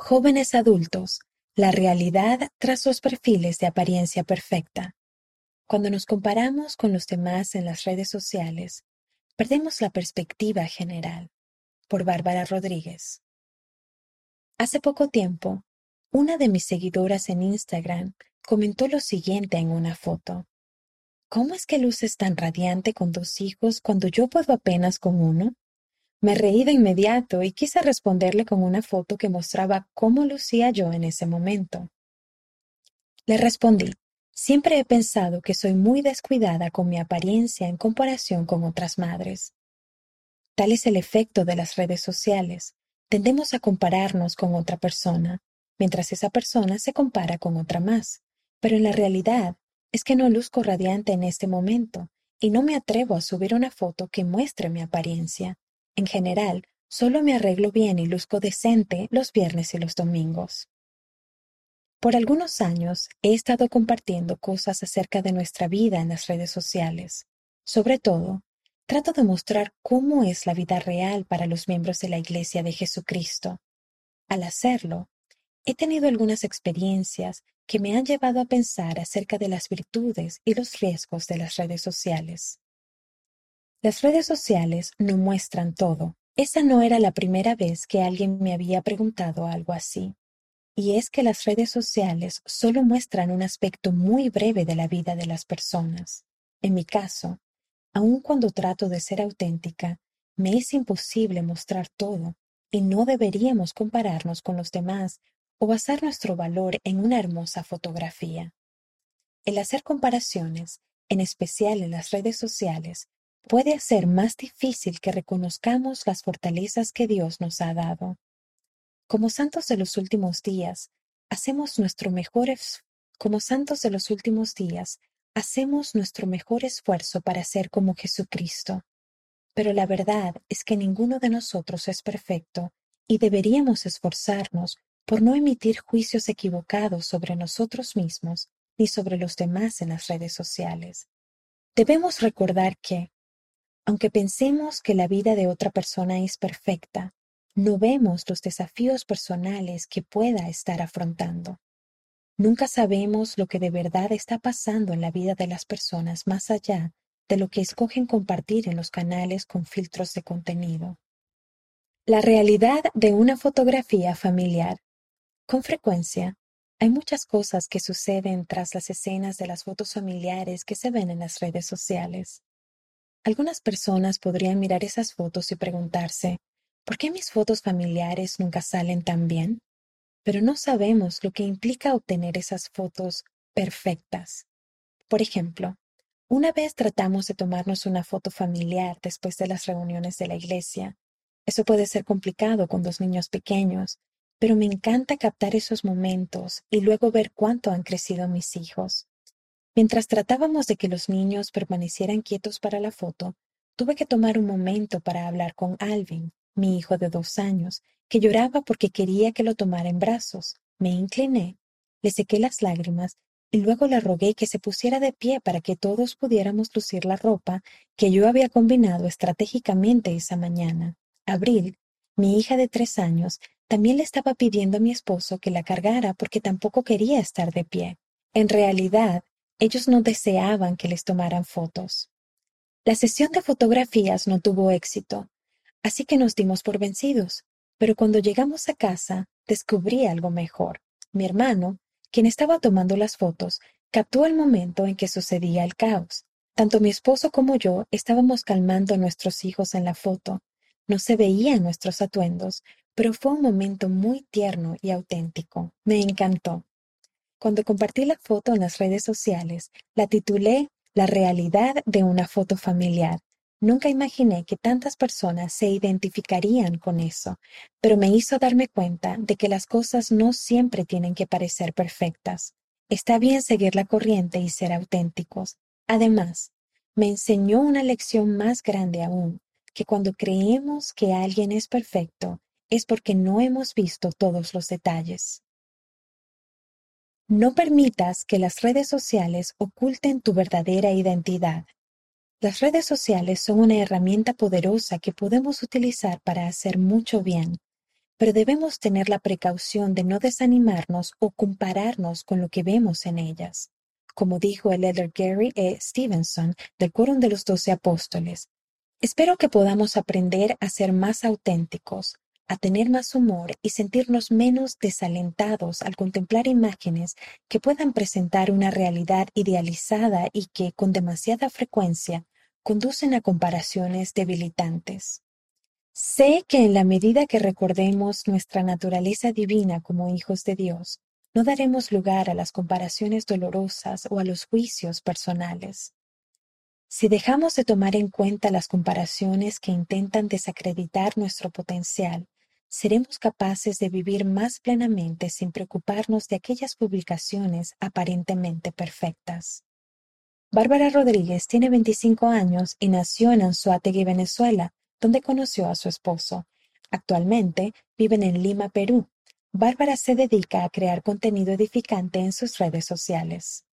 Jóvenes adultos, la realidad tras los perfiles de apariencia perfecta. Cuando nos comparamos con los demás en las redes sociales, perdemos la perspectiva general. Por Bárbara Rodríguez. Hace poco tiempo, una de mis seguidoras en Instagram comentó lo siguiente en una foto. ¿Cómo es que luces tan radiante con dos hijos cuando yo puedo apenas con uno? Me reí de inmediato y quise responderle con una foto que mostraba cómo lucía yo en ese momento. Le respondí, siempre he pensado que soy muy descuidada con mi apariencia en comparación con otras madres. Tal es el efecto de las redes sociales. Tendemos a compararnos con otra persona, mientras esa persona se compara con otra más. Pero en la realidad es que no luzco radiante en este momento y no me atrevo a subir una foto que muestre mi apariencia. En general, solo me arreglo bien y luzco decente los viernes y los domingos. Por algunos años he estado compartiendo cosas acerca de nuestra vida en las redes sociales. Sobre todo, trato de mostrar cómo es la vida real para los miembros de la Iglesia de Jesucristo. Al hacerlo, he tenido algunas experiencias que me han llevado a pensar acerca de las virtudes y los riesgos de las redes sociales. Las redes sociales no muestran todo. Esa no era la primera vez que alguien me había preguntado algo así. Y es que las redes sociales solo muestran un aspecto muy breve de la vida de las personas. En mi caso, aun cuando trato de ser auténtica, me es imposible mostrar todo, y no deberíamos compararnos con los demás o basar nuestro valor en una hermosa fotografía. El hacer comparaciones, en especial en las redes sociales, puede hacer más difícil que reconozcamos las fortalezas que Dios nos ha dado. Como santos de los últimos días, hacemos nuestro mejor como santos de los últimos días, hacemos nuestro mejor esfuerzo para ser como Jesucristo. Pero la verdad es que ninguno de nosotros es perfecto y deberíamos esforzarnos por no emitir juicios equivocados sobre nosotros mismos ni sobre los demás en las redes sociales. Debemos recordar que, aunque pensemos que la vida de otra persona es perfecta, no vemos los desafíos personales que pueda estar afrontando. Nunca sabemos lo que de verdad está pasando en la vida de las personas más allá de lo que escogen compartir en los canales con filtros de contenido. La realidad de una fotografía familiar. Con frecuencia, hay muchas cosas que suceden tras las escenas de las fotos familiares que se ven en las redes sociales. Algunas personas podrían mirar esas fotos y preguntarse, ¿por qué mis fotos familiares nunca salen tan bien? Pero no sabemos lo que implica obtener esas fotos perfectas. Por ejemplo, una vez tratamos de tomarnos una foto familiar después de las reuniones de la iglesia. Eso puede ser complicado con dos niños pequeños, pero me encanta captar esos momentos y luego ver cuánto han crecido mis hijos. Mientras tratábamos de que los niños permanecieran quietos para la foto, tuve que tomar un momento para hablar con Alvin, mi hijo de dos años, que lloraba porque quería que lo tomara en brazos. Me incliné, le sequé las lágrimas y luego le rogué que se pusiera de pie para que todos pudiéramos lucir la ropa que yo había combinado estratégicamente esa mañana. Abril, mi hija de tres años, también le estaba pidiendo a mi esposo que la cargara porque tampoco quería estar de pie. En realidad, ellos no deseaban que les tomaran fotos. La sesión de fotografías no tuvo éxito, así que nos dimos por vencidos. Pero cuando llegamos a casa, descubrí algo mejor. Mi hermano, quien estaba tomando las fotos, captó el momento en que sucedía el caos. Tanto mi esposo como yo estábamos calmando a nuestros hijos en la foto. No se veían nuestros atuendos, pero fue un momento muy tierno y auténtico. Me encantó. Cuando compartí la foto en las redes sociales, la titulé La realidad de una foto familiar. Nunca imaginé que tantas personas se identificarían con eso, pero me hizo darme cuenta de que las cosas no siempre tienen que parecer perfectas. Está bien seguir la corriente y ser auténticos. Además, me enseñó una lección más grande aún, que cuando creemos que alguien es perfecto, es porque no hemos visto todos los detalles. No permitas que las redes sociales oculten tu verdadera identidad. Las redes sociales son una herramienta poderosa que podemos utilizar para hacer mucho bien, pero debemos tener la precaución de no desanimarnos o compararnos con lo que vemos en ellas. Como dijo el elder Gary E. Stevenson del Quórum de los Doce Apóstoles, espero que podamos aprender a ser más auténticos, a tener más humor y sentirnos menos desalentados al contemplar imágenes que puedan presentar una realidad idealizada y que, con demasiada frecuencia, conducen a comparaciones debilitantes. Sé que en la medida que recordemos nuestra naturaleza divina como hijos de Dios, no daremos lugar a las comparaciones dolorosas o a los juicios personales. Si dejamos de tomar en cuenta las comparaciones que intentan desacreditar nuestro potencial seremos capaces de vivir más plenamente sin preocuparnos de aquellas publicaciones aparentemente perfectas. Bárbara Rodríguez tiene 25 años y nació en Anzuategui, Venezuela, donde conoció a su esposo. Actualmente viven en Lima, Perú. Bárbara se dedica a crear contenido edificante en sus redes sociales.